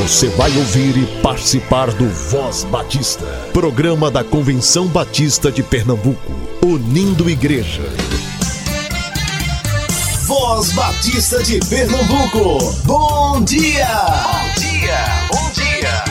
Você vai ouvir e participar do Voz Batista, programa da Convenção Batista de Pernambuco, unindo igreja. Voz Batista de Pernambuco, bom dia! Bom dia, bom dia!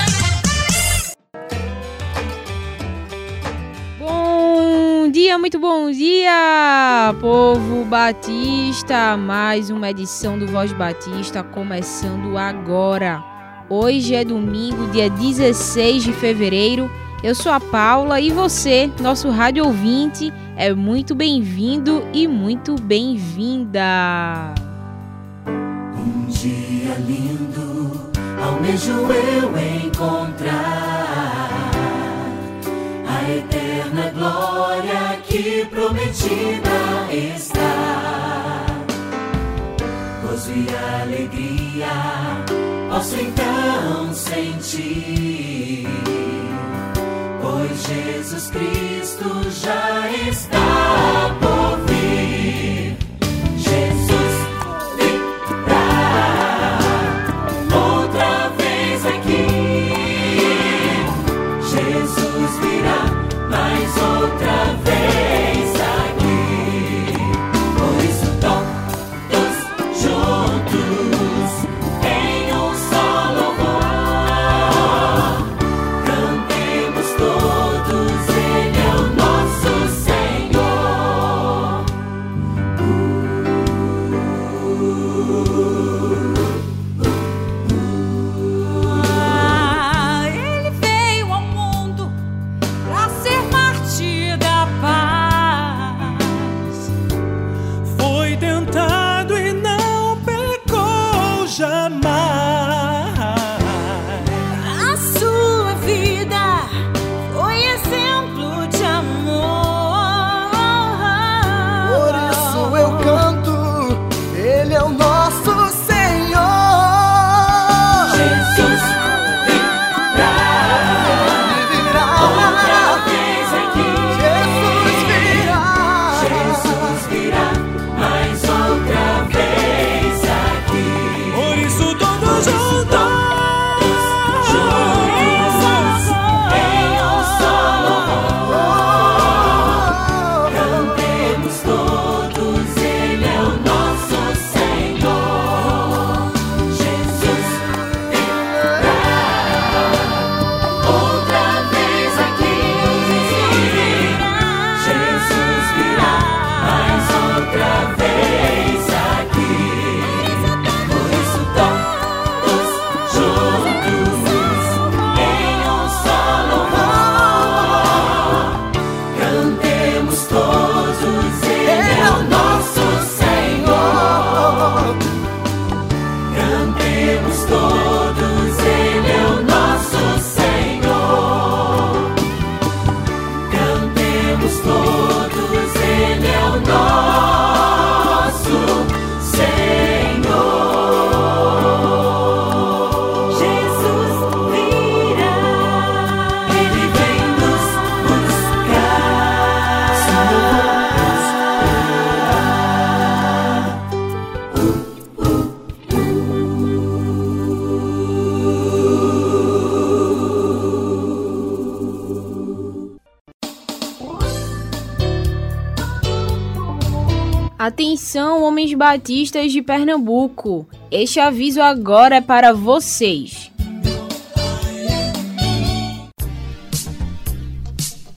Bom dia, muito bom dia, povo batista! Mais uma edição do Voz Batista começando agora. Hoje é domingo, dia 16 de fevereiro. Eu sou a Paula e você, nosso rádio ouvinte, é muito bem-vindo e muito bem-vinda. Um dia lindo, almejo eu encontrar a eterna glória que prometida está. Gozo e alegria posso então sentir, pois Jesus Cristo já está Atenção, homens batistas de Pernambuco! Este aviso agora é para vocês.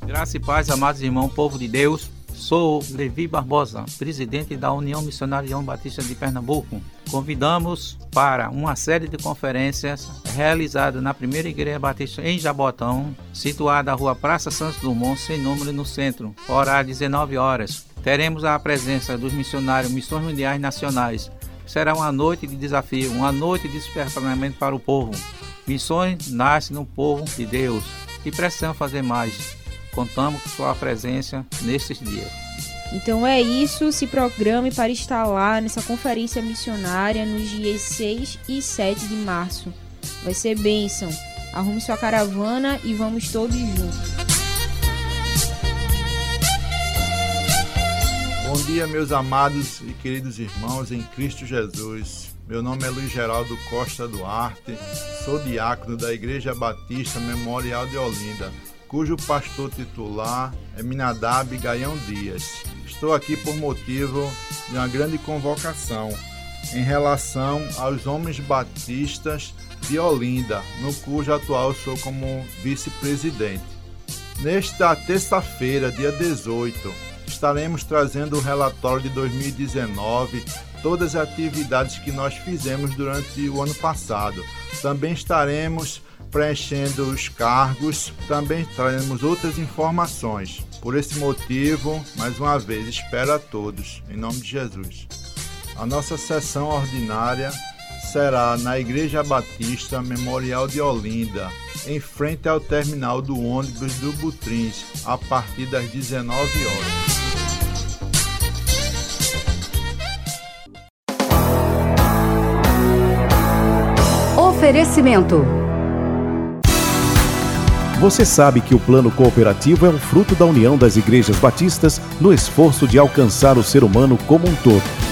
Graça e paz, amados irmãos, povo de Deus. Sou Levi Barbosa, presidente da União Missionária João Batista de Pernambuco. Convidamos para uma série de conferências realizada na primeira igreja batista em Jabotão, situada na rua Praça Santos Dumont, sem número no centro, horário 19 horas. Teremos a presença dos missionários Missões Mundiais Nacionais. Será uma noite de desafio, uma noite de despertamento para o povo. Missões nascem no povo de Deus e precisamos fazer mais. Contamos com sua presença nesses dias. Então é isso, se programe para estar lá nessa conferência missionária nos dias 6 e 7 de março. Vai ser bênção. Arrume sua caravana e vamos todos juntos. Bom dia, meus amados e queridos irmãos em Cristo Jesus. Meu nome é Luiz Geraldo Costa Duarte, sou diácono da Igreja Batista Memorial de Olinda, cujo pastor titular é Minadab Gaião Dias. Estou aqui por motivo de uma grande convocação em relação aos homens batistas de Olinda, no cujo atual sou como vice-presidente. Nesta terça-feira, dia 18, estaremos trazendo o relatório de 2019, todas as atividades que nós fizemos durante o ano passado. Também estaremos preenchendo os cargos, também traremos outras informações. Por esse motivo, mais uma vez, espero a todos, em nome de Jesus. A nossa sessão ordinária será na Igreja Batista Memorial de Olinda, em frente ao terminal do ônibus do Butrins, a partir das 19 horas. Oferecimento. Você sabe que o plano cooperativo é um fruto da união das igrejas batistas no esforço de alcançar o ser humano como um todo.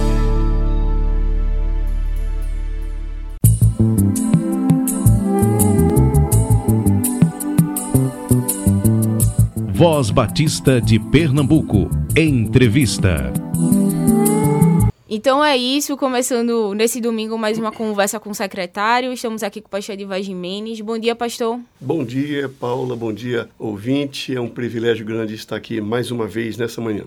Voz Batista de Pernambuco. Entrevista. Então é isso, começando nesse domingo mais uma conversa com o secretário. Estamos aqui com o pastor Edivar Jimenez. Bom dia, pastor. Bom dia, Paula. Bom dia, ouvinte. É um privilégio grande estar aqui mais uma vez nessa manhã.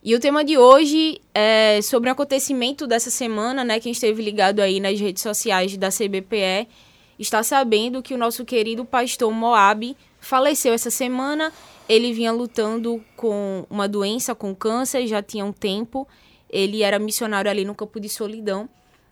E o tema de hoje é sobre o acontecimento dessa semana, né? Quem esteve ligado aí nas redes sociais da CBPE está sabendo que o nosso querido pastor Moab faleceu essa semana. Ele vinha lutando com uma doença, com câncer, já tinha um tempo. Ele era missionário ali no Campo de Solidão,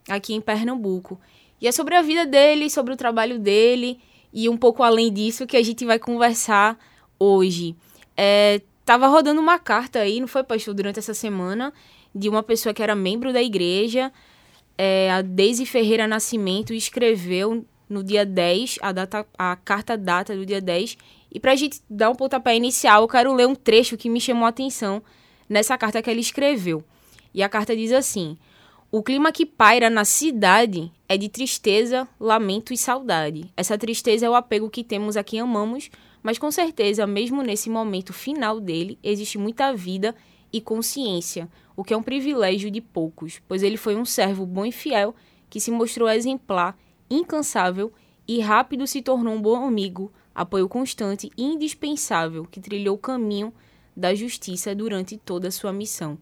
aqui em Pernambuco. E é sobre a vida dele, sobre o trabalho dele e um pouco além disso que a gente vai conversar hoje. É, tava rodando uma carta aí, não foi, pastor, durante essa semana, de uma pessoa que era membro da igreja, é, a Deise Ferreira Nascimento, escreveu no dia 10, a, data, a carta data do dia 10, e para a gente dar um pontapé inicial, eu quero ler um trecho que me chamou a atenção nessa carta que ele escreveu. E a carta diz assim: O clima que paira na cidade é de tristeza, lamento e saudade. Essa tristeza é o apego que temos a quem amamos, mas com certeza, mesmo nesse momento final dele, existe muita vida e consciência, o que é um privilégio de poucos, pois ele foi um servo bom e fiel que se mostrou exemplar, incansável e rápido se tornou um bom amigo, apoio constante e indispensável que trilhou o caminho da justiça durante toda a sua missão.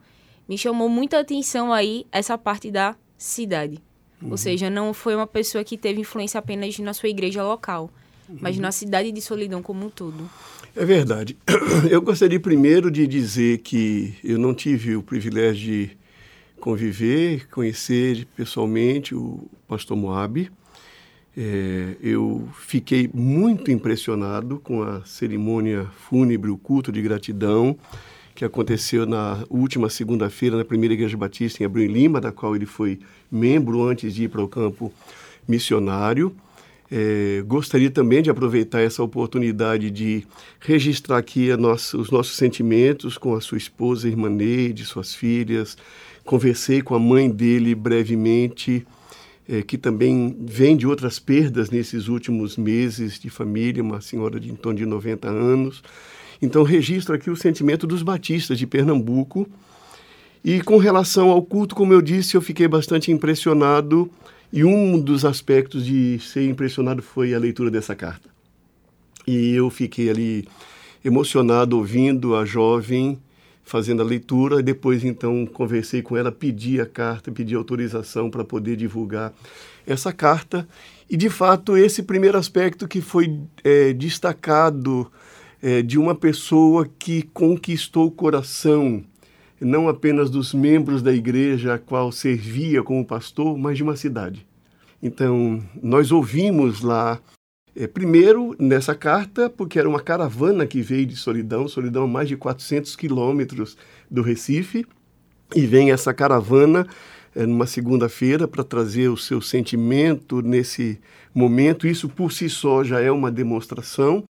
Me chamou muita atenção aí essa parte da cidade. Uhum. Ou seja, não foi uma pessoa que teve influência apenas na sua igreja local, uhum. mas na cidade de Solidão como um todo. É verdade. Eu gostaria primeiro de dizer que eu não tive o privilégio de conviver, conhecer pessoalmente o pastor Moab. É, eu fiquei muito impressionado com a cerimônia fúnebre, o culto de gratidão que aconteceu na última segunda-feira na primeira igreja batista em Abreu Lima, da qual ele foi membro antes de ir para o campo missionário. É, gostaria também de aproveitar essa oportunidade de registrar aqui nossa, os nossos sentimentos com a sua esposa, irmã Neide, suas filhas. Conversei com a mãe dele brevemente é, que também vem de outras perdas nesses últimos meses de família, uma senhora de em torno de 90 anos. Então, registro aqui o sentimento dos batistas de Pernambuco. E com relação ao culto, como eu disse, eu fiquei bastante impressionado. E um dos aspectos de ser impressionado foi a leitura dessa carta. E eu fiquei ali emocionado ouvindo a jovem fazendo a leitura, e depois então conversei com ela, pedi a carta, pedi autorização para poder divulgar essa carta. E de fato, esse primeiro aspecto que foi é, destacado é, de uma pessoa que conquistou o coração, não apenas dos membros da igreja a qual servia como pastor, mas de uma cidade. Então, nós ouvimos lá primeiro, nessa carta, porque era uma caravana que veio de Solidão, Solidão a mais de 400 quilômetros do Recife, e vem essa caravana é, numa segunda-feira para trazer o seu sentimento nesse momento. Isso por si só já é uma demonstração.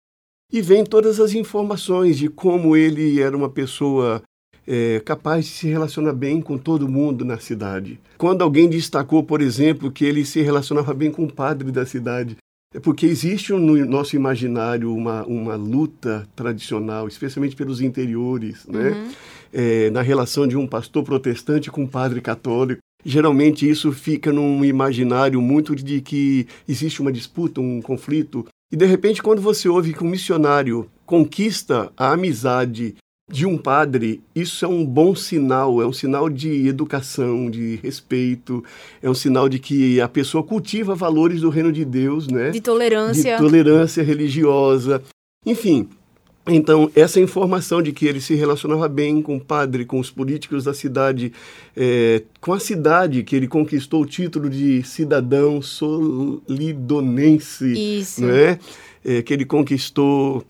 E vem todas as informações de como ele era uma pessoa é, capaz de se relacionar bem com todo mundo na cidade. Quando alguém destacou, por exemplo, que ele se relacionava bem com o padre da cidade, é porque existe no nosso imaginário uma, uma luta tradicional, especialmente pelos interiores, né? Uhum. É, na relação de um pastor protestante com um padre católico. Geralmente isso fica num imaginário muito de que existe uma disputa, um conflito. E de repente, quando você ouve que um missionário conquista a amizade de um padre, isso é um bom sinal, é um sinal de educação, de respeito, é um sinal de que a pessoa cultiva valores do reino de Deus, né? De tolerância. De tolerância religiosa. Enfim, então, essa informação de que ele se relacionava bem com o padre, com os políticos da cidade, é, com a cidade, que ele conquistou o título de cidadão solidonense, Isso. né? É, que ele conquistou.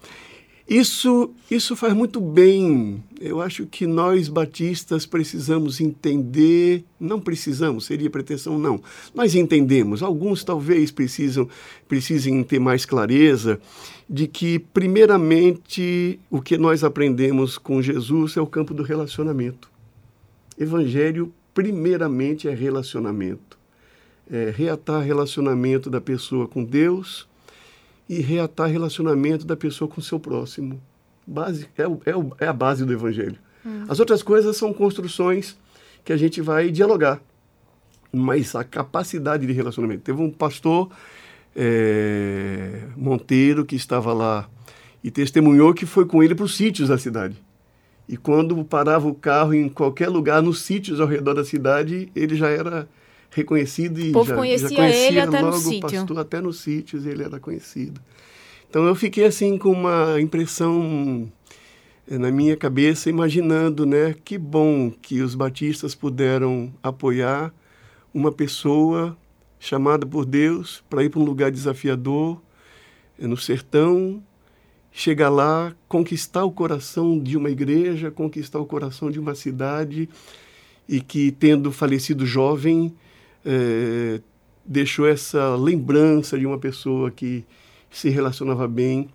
Isso, isso faz muito bem. Eu acho que nós batistas precisamos entender, não precisamos, seria pretensão não. Nós entendemos, alguns talvez precisam precisem ter mais clareza de que primeiramente o que nós aprendemos com Jesus é o campo do relacionamento. Evangelho primeiramente é relacionamento. É reatar relacionamento da pessoa com Deus e reatar relacionamento da pessoa com o seu próximo. Base, é, o- é, o- é a base do Evangelho. As outras coisas são construções que a gente vai dialogar. Mas a capacidade de relacionamento. Teve um pastor é, Monteiro que estava lá e testemunhou que foi com ele para os sítios da cidade. E quando parava o carro em qualquer lugar, nos sítios ao redor da cidade, ele já era reconhecido e O povo já, conhecia já conhecia ele até no logo o sítio. pastor, até nos sítios ele era conhecido. Então eu fiquei assim com uma impressão eh, na minha cabeça, imaginando, né, que bom que os batistas puderam apoiar uma pessoa chamada por Deus para ir para um lugar desafiador, eh, no sertão, chegar lá, conquistar o coração de uma igreja, conquistar o coração de uma cidade, e que, tendo falecido jovem, eh, deixou essa lembrança de uma pessoa que se relacionava bem.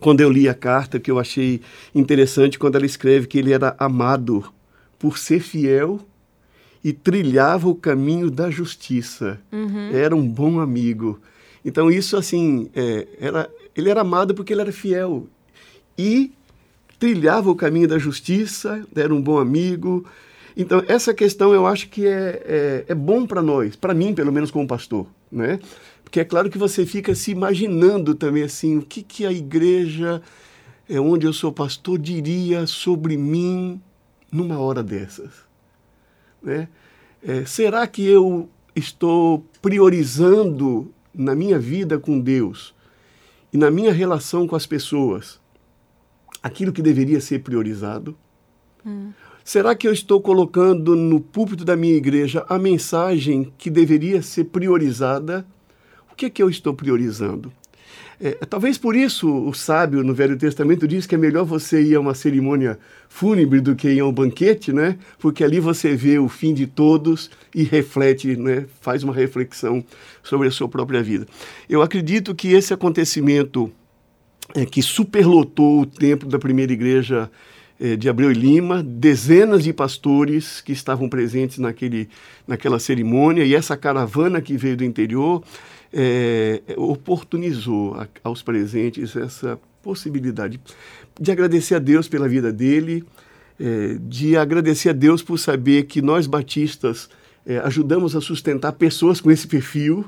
Quando eu li a carta, que eu achei interessante, quando ela escreve que ele era amado por ser fiel e trilhava o caminho da justiça. Era um bom amigo. Então isso assim, é, era, ele era amado porque ele era fiel e trilhava o caminho da justiça, era um bom amigo. Então essa questão eu acho que é, é, é bom para nós, para mim pelo menos como pastor, né? Porque é claro que você fica se imaginando também assim, o que, que a igreja é, onde eu sou pastor diria sobre mim numa hora dessas, né? É, será que eu estou priorizando na minha vida com Deus e na minha relação com as pessoas aquilo que deveria ser priorizado? Será que eu estou colocando no púlpito da minha igreja a mensagem que deveria ser priorizada? O que é que eu estou priorizando? É, talvez por isso o sábio no Velho Testamento diz que é melhor você ir a uma cerimônia fúnebre do que ir a um banquete, né? Porque ali você vê o fim de todos e reflete, né? Faz uma reflexão sobre a sua própria vida. Eu acredito que esse acontecimento é, que superlotou o templo da primeira igreja de Abreu e Lima, dezenas de pastores que estavam presentes naquele, naquela cerimônia e essa caravana que veio do interior eh, oportunizou a- aos presentes essa possibilidade de agradecer a Deus pela vida dele, eh, de agradecer a Deus por saber que nós batistas eh, ajudamos a sustentar pessoas com esse perfil,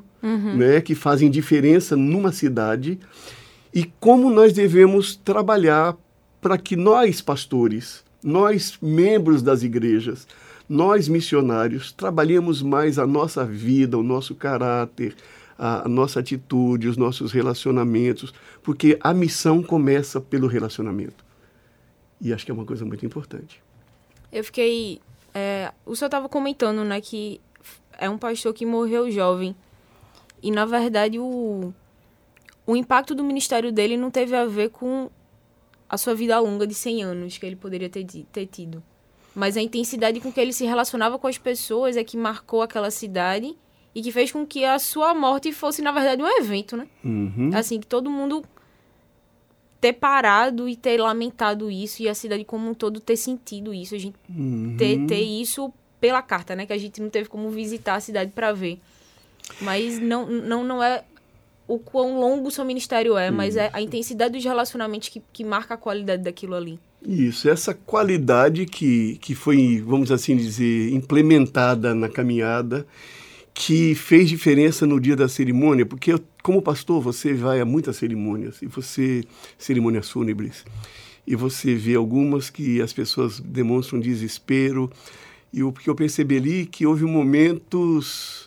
né, que fazem diferença numa cidade e como nós devemos trabalhar para que nós, pastores, nós, membros das igrejas, nós, missionários, trabalhemos mais a nossa vida, o nosso caráter, a, nossa atitude, os nossos relacionamentos, porque a missão começa pelo relacionamento. E acho que é uma coisa muito importante. Eu fiquei. é, o senhor estava comentando, né, que é um pastor que morreu jovem. E na verdade o, o impacto do ministério dele não teve a ver com a sua vida longa de 100 anos que ele poderia ter, ter tido. Mas a intensidade com que ele se relacionava com as pessoas é que marcou aquela cidade e que fez com que a sua morte fosse, na verdade, um evento, né? Uhum. Assim, que todo mundo ter parado e ter lamentado isso e a cidade como um todo ter sentido isso. A gente Uhum. ter, ter isso pela carta, né? Que a gente não teve como visitar a cidade para ver. Mas não, não, não é o quão longo seu ministério é, mas é a intensidade dos relacionamentos que, que marca a qualidade daquilo ali. Isso, essa qualidade que, que foi, vamos assim dizer, implementada na caminhada, que fez diferença no dia da cerimônia, porque eu, como pastor você vai a muitas cerimônias, e você, cerimônias fúnebres, e você vê algumas que as pessoas demonstram desespero, e o que eu percebi ali que houve momentos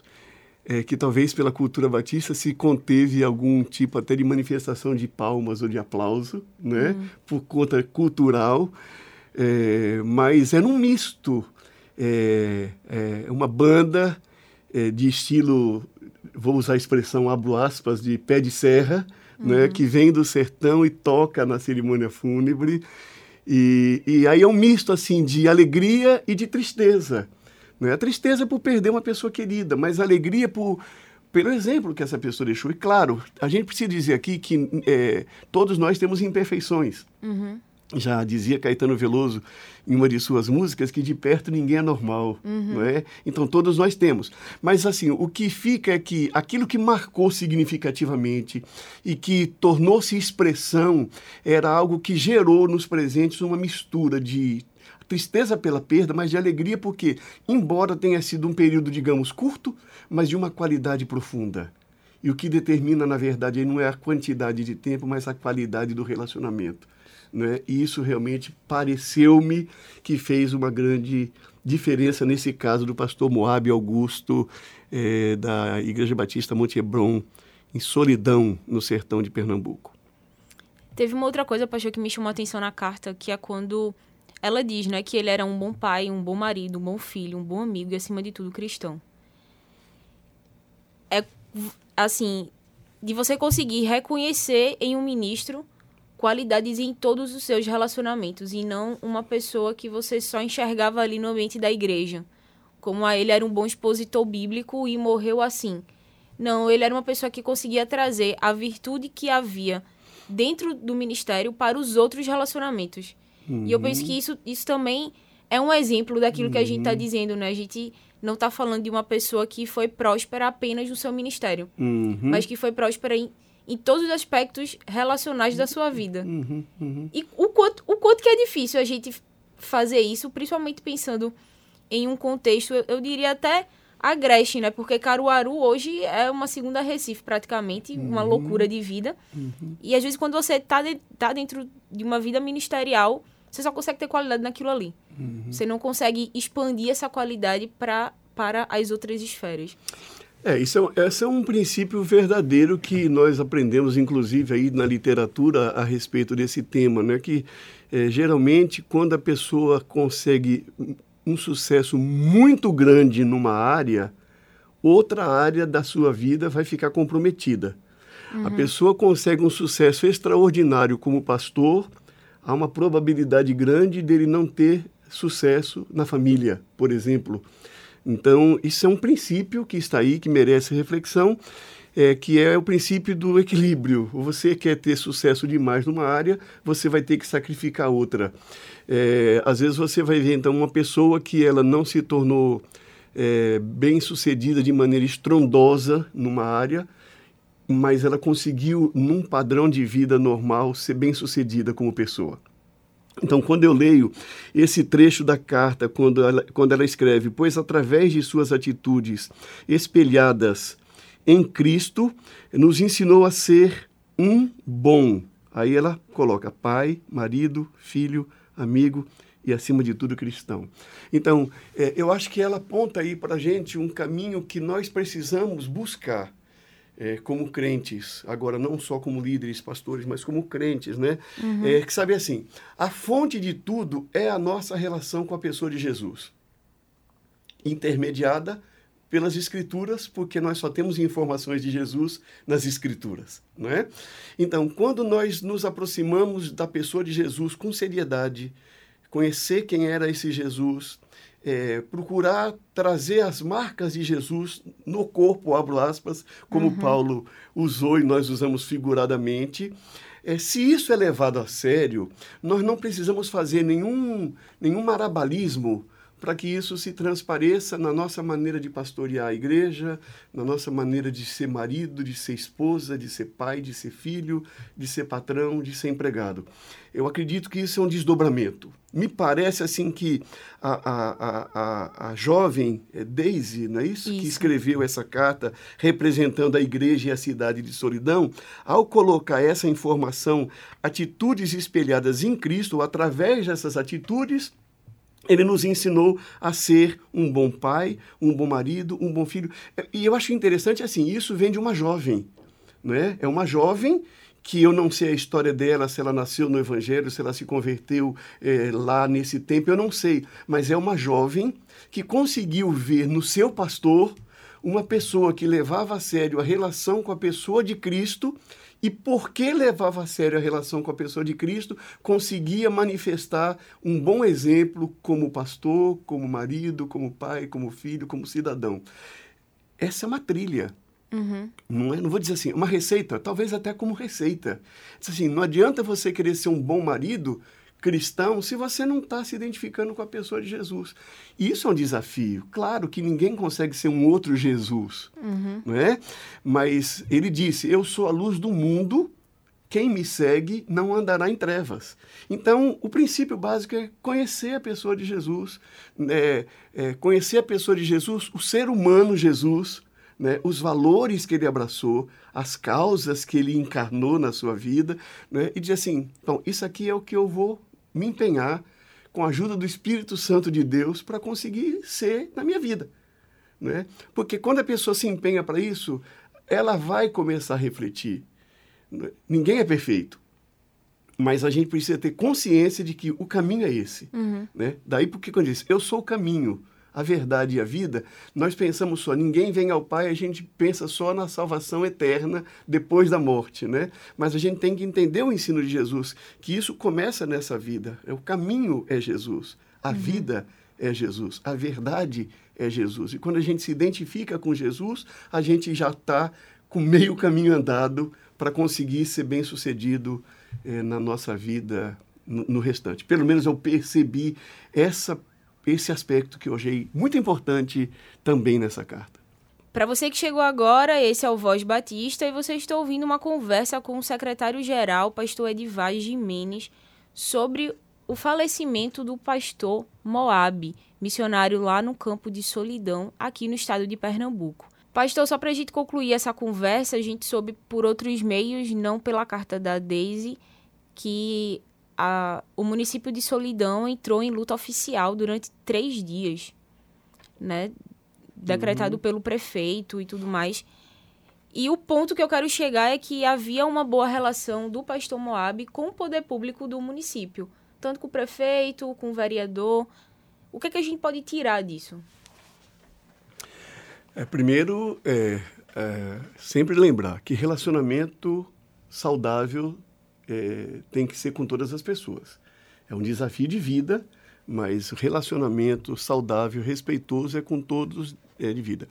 é, que talvez pela cultura batista se conteve algum tipo até de manifestação de palmas ou de aplauso, né, por conta cultural, é, mas era um misto, é, é, uma banda é, de estilo, vou usar a expressão, abro aspas, de pé de serra, né, que vem do sertão e toca na cerimônia fúnebre, e, e aí é um misto assim de alegria e de tristeza. Né? A tristeza é por perder uma pessoa querida, mas a alegria por pelo exemplo que essa pessoa deixou. E claro, a gente precisa dizer aqui que é, todos nós temos imperfeições. Já dizia Caetano Veloso em uma de suas músicas que de perto ninguém é normal, não é? Então todos nós temos. Mas assim, o que fica é que aquilo que marcou significativamente e que tornou-se expressão era algo que gerou nos presentes uma mistura de tristeza pela perda, mas de alegria porque, embora tenha sido um período, digamos, curto, mas de uma qualidade profunda. E o que determina, na verdade, não é a quantidade de tempo, mas a qualidade do relacionamento. Né? E isso realmente pareceu-me que fez uma grande diferença nesse caso do pastor Moab Augusto, eh, da Igreja Batista Monte Hebron, em Solidão, no sertão de Pernambuco. Teve uma outra coisa, pastor, que me chamou a atenção na carta, que é quando ela diz, né, que ele era um bom pai, um bom marido, um bom filho, um bom amigo e, acima de tudo, cristão. É, assim, de você conseguir reconhecer em um ministro qualidades em todos os seus relacionamentos e não uma pessoa que você só enxergava ali no ambiente da igreja. Como a ele era um bom expositor bíblico e morreu assim. Não, ele era uma pessoa que conseguia trazer a virtude que havia dentro do ministério para os outros relacionamentos. E eu penso que isso, isso também é um exemplo daquilo que a gente está dizendo, né? A gente não está falando de uma pessoa que foi próspera apenas no seu ministério, Uhum. mas que foi próspera em, em todos os aspectos relacionais da sua vida. Uhum, uhum. E o quanto, o quanto que é difícil a gente fazer isso, principalmente pensando em um contexto, eu, eu diria até agreste, né? Porque Caruaru hoje é uma segunda Recife, praticamente, uma loucura de vida. E às vezes quando você tá, de- tá dentro de uma vida ministerial, você só consegue ter qualidade naquilo ali. Você não consegue expandir essa qualidade pra, para as outras esferas. É, isso é, um- esse é um princípio verdadeiro que nós aprendemos, inclusive, aí na literatura a respeito desse tema, né? Que eh, geralmente quando a pessoa consegue um- um sucesso muito grande numa área, outra área da sua vida vai ficar comprometida. A pessoa consegue um sucesso extraordinário como pastor, há uma probabilidade grande dele não ter sucesso na família, por exemplo. Então, isso é um princípio que está aí, que merece reflexão, é, que é o princípio do equilíbrio. Você quer ter sucesso demais numa área, você vai ter que sacrificar outra. É, às vezes você vai ver, então, uma pessoa que ela não se tornou é, bem sucedida de maneira estrondosa numa área, mas ela conseguiu, num padrão de vida normal, ser bem sucedida como pessoa. Então, quando eu leio esse trecho da carta, quando ela, quando ela escreve, pois através de suas atitudes espelhadas em Cristo, nos ensinou a ser um bom. Aí ela coloca pai, marido, filho, amigo e, acima de tudo, cristão. Então, é, eu acho que ela aponta aí para a gente um caminho que nós precisamos buscar é, como crentes, agora não só como líderes, pastores, mas como crentes, né? É, que sabe assim, a fonte de tudo é a nossa relação com a pessoa de Jesus, intermediada pelas escrituras, porque nós só temos informações de Jesus nas escrituras, não é? Então, quando nós nos aproximamos da pessoa de Jesus com seriedade, conhecer quem era esse Jesus, é, procurar trazer as marcas de Jesus no corpo, abro aspas, como uhum. Paulo usou e nós usamos figuradamente. É, se isso é levado a sério, nós não precisamos fazer nenhum, nenhum marabalismo para que isso se transpareça na nossa maneira de pastorear a igreja, na nossa maneira de ser marido, de ser esposa, de ser pai, de ser filho, de ser patrão, de ser empregado. Eu acredito que isso é um desdobramento. Me parece assim que a, a, a, a, jovem é Daisy, não é isso? isso? Que escreveu essa carta representando a igreja e a cidade de solidão, ao colocar essa informação, atitudes espelhadas em Cristo, através dessas atitudes, ele nos ensinou a ser um bom pai, um bom marido, um bom filho. E eu acho interessante assim, isso vem de uma jovem, não é? É uma jovem que eu não sei a história dela, se ela nasceu no Evangelho, se ela se converteu é, lá nesse tempo, eu não sei. Mas é uma jovem que conseguiu ver no seu pastor uma pessoa que levava a sério a relação com a pessoa de Cristo e porque levava a sério a relação com a pessoa de Cristo, conseguia manifestar um bom exemplo como pastor, como marido, como pai, como filho, como cidadão. Essa é uma trilha. Uhum. Não, é, não vou dizer assim, uma receita, talvez até como receita. Assim, não adianta você querer ser um bom marido cristão se você não está se identificando com a pessoa de Jesus. E isso é um desafio. Claro que ninguém consegue ser um outro Jesus, uhum. não é? Mas ele disse: Eu sou a luz do mundo. Quem me segue não andará em trevas. Então, o princípio básico é conhecer a pessoa de Jesus, é, é, conhecer a pessoa de Jesus, o ser humano Jesus, né, os valores que ele abraçou, as causas que ele encarnou na sua vida, né, e dizer assim: então, isso aqui é o que eu vou me empenhar com a ajuda do Espírito Santo de Deus para conseguir ser na minha vida. Né? Porque quando a pessoa se empenha para isso, ela vai começar a refletir. Ninguém é perfeito, mas a gente precisa ter consciência de que o caminho é esse. Uhum. Né? Daí porque quando diz, eu sou o caminho, a verdade e a vida, nós pensamos só, ninguém vem ao Pai, a gente pensa só na salvação eterna depois da morte, né? Mas a gente tem que entender o ensino de Jesus, que isso começa nessa vida. O caminho é Jesus, a uhum. vida é Jesus, a verdade é Jesus. E quando a gente se identifica com Jesus, a gente já está com meio caminho andado para conseguir ser bem sucedido eh, na nossa vida no, no restante. Pelo menos eu percebi essa esse aspecto que eu achei muito importante também nessa carta. Para você que chegou agora, esse é o Voz Batista e você está ouvindo uma conversa com o secretário-geral, pastor Edivaz Jimenez, sobre o falecimento do pastor Moab, missionário lá no campo de Solidão, aqui no estado de Pernambuco. Pastor, só para a gente concluir essa conversa, a gente soube por outros meios, não pela carta da Daisy, que a, o município de Solidão entrou em luta oficial durante três dias, né? Decretado uhum. pelo prefeito e tudo mais. E o ponto que eu quero chegar é que havia uma boa relação do pastor Moab com o poder público do município, tanto com o prefeito, com o vereador. O que, é que a gente pode tirar disso? É, primeiro, é, é, sempre lembrar que relacionamento saudável é, tem que ser com todas as pessoas. É um desafio de vida, mas relacionamento saudável, respeitoso é com todos é, de vida.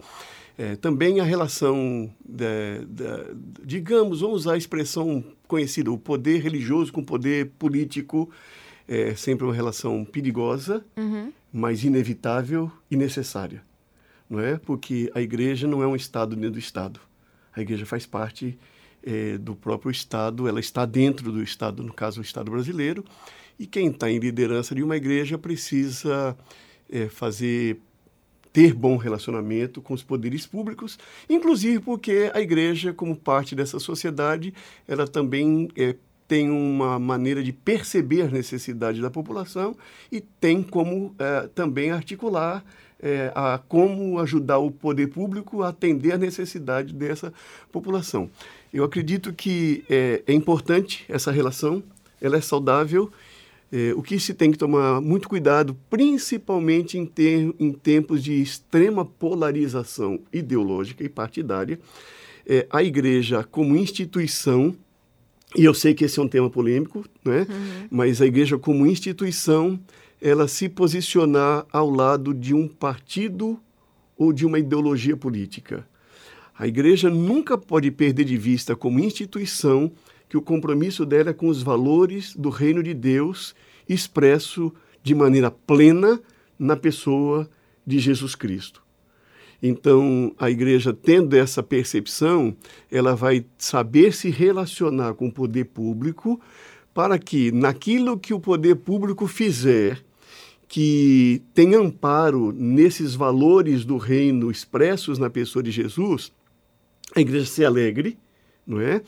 É, também a relação, da, da, digamos, vamos usar a expressão conhecida, o poder religioso com o poder político, é sempre uma relação perigosa, uhum. mas inevitável e necessária. Não é? Porque a igreja não é um Estado dentro do Estado. A igreja faz parte é, do próprio Estado, ela está dentro do Estado, no caso o Estado brasileiro, e quem está em liderança de uma igreja precisa é, fazer ter bom relacionamento com os poderes públicos, inclusive porque a igreja, como parte dessa sociedade, ela também é, tem uma maneira de perceber as necessidades da população e tem como também articular é, a como ajudar o poder público a atender a necessidade dessa população. Eu acredito que é, é importante essa relação, ela é saudável é, o que se tem que tomar muito cuidado, principalmente em, ter, em tempos de extrema polarização ideológica e partidária, é, a igreja como instituição, e eu sei que esse é um tema polêmico, né? Uhum. mas a igreja como instituição, ela se posicionar ao lado de um partido ou de uma ideologia política. A igreja nunca pode perder de vista, como instituição, que o compromisso dela é com os valores do reino de Deus expresso de maneira plena na pessoa de Jesus Cristo. Então, a igreja, tendo essa percepção, ela vai saber se relacionar com o poder público para que, naquilo que o poder público fizer, que tem amparo nesses valores do reino expressos na pessoa de Jesus, a igreja se alegre, não é?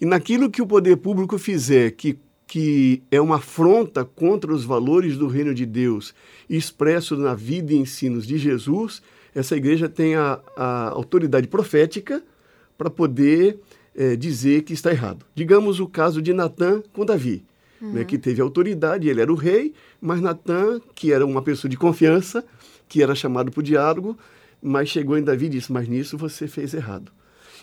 E naquilo que o poder público fizer que, que é uma afronta contra os valores do reino de Deus expressos na vida e ensinos de Jesus, essa igreja tem a, a autoridade profética para poder é, dizer que está errado. Digamos o caso de Natã com Davi uhum. né, que teve autoridade, ele era o rei, mas Natan, que era uma pessoa de confiança, que era chamado para o diálogo, mas chegou em Davi e disse: Mas nisso você fez errado.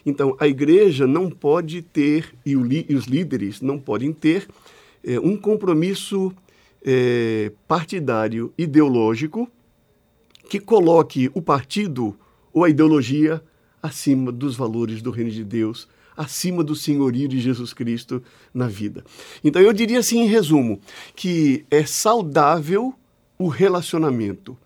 Então, a igreja não pode ter, e, e os líderes não podem ter, é, um compromisso é, partidário, ideológico, que coloque o partido ou a ideologia acima dos valores do reino de Deus, acima do senhorio de Jesus Cristo na vida. Então eu diria assim, em resumo, que é saudável o relacionamento,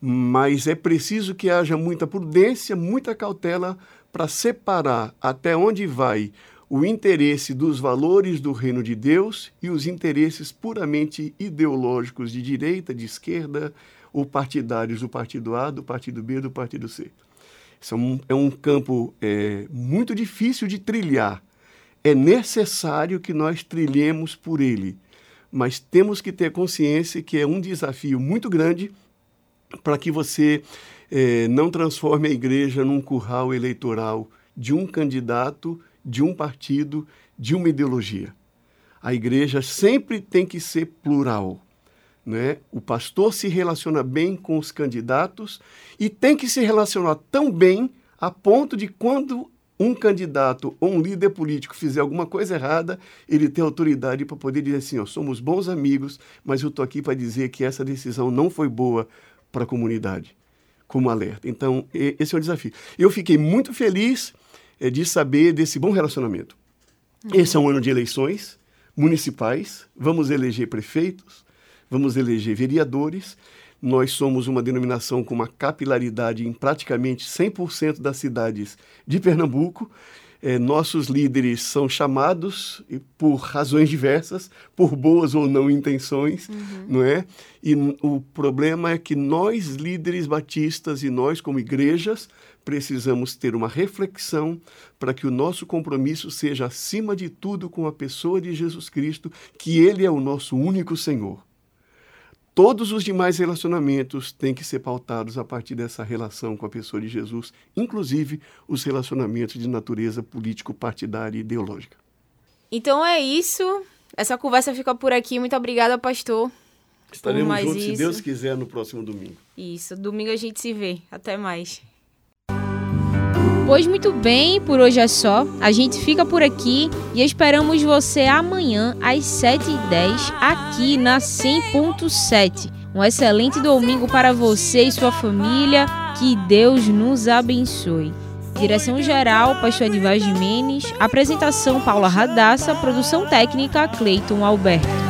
mas é preciso que haja muita prudência, muita cautela para separar até onde vai o interesse dos valores do reino de Deus e os interesses puramente ideológicos de direita, de esquerda, ou partidários do partido A, do partido B, do partido C. Isso é um, é um campo é, muito difícil de trilhar. É necessário que nós trilhemos por ele, mas temos que ter consciência que é um desafio muito grande para que você é, não transforme a igreja num curral eleitoral de um candidato, de um partido, de uma ideologia. A igreja sempre tem que ser plural. Né? O pastor se relaciona bem com os candidatos e tem que se relacionar tão bem a ponto de quando um candidato ou um líder político fizer alguma coisa errada, ele ter autoridade para poder dizer assim: ó, somos bons amigos, mas eu estou aqui para dizer que essa decisão não foi boa para a comunidade, como alerta. Então, esse é o desafio. Eu fiquei muito feliz é, de saber desse bom relacionamento. Uhum. Esse é um ano de eleições municipais, vamos eleger prefeitos, vamos eleger vereadores. Nós somos uma denominação com uma capilaridade em praticamente 100% das cidades de Pernambuco. É, nossos líderes são chamados por razões diversas, por boas ou não intenções, uhum. não é? E o problema é que nós, líderes batistas e nós, como igrejas, precisamos ter uma reflexão para que o nosso compromisso seja, acima de tudo, com a pessoa de Jesus Cristo, que Ele é o nosso único Senhor. Todos os demais relacionamentos têm que ser pautados a partir dessa relação com a pessoa de Jesus, inclusive os relacionamentos de natureza político-partidária e ideológica. Então é isso. Essa conversa fica por aqui. Muito obrigada, pastor. Estaremos juntos, isso. se Deus quiser, no próximo domingo. Isso. Domingo a gente se vê. Até mais. Pois muito bem, por hoje é só. A gente fica por aqui e esperamos você amanhã às 7h10 aqui na 100.7. Um excelente domingo para você e sua família. Que Deus nos abençoe. Direção geral, Pastor Edivar Jimenez. Apresentação, Paula Radassa. Produção técnica, Cleiton Alberto.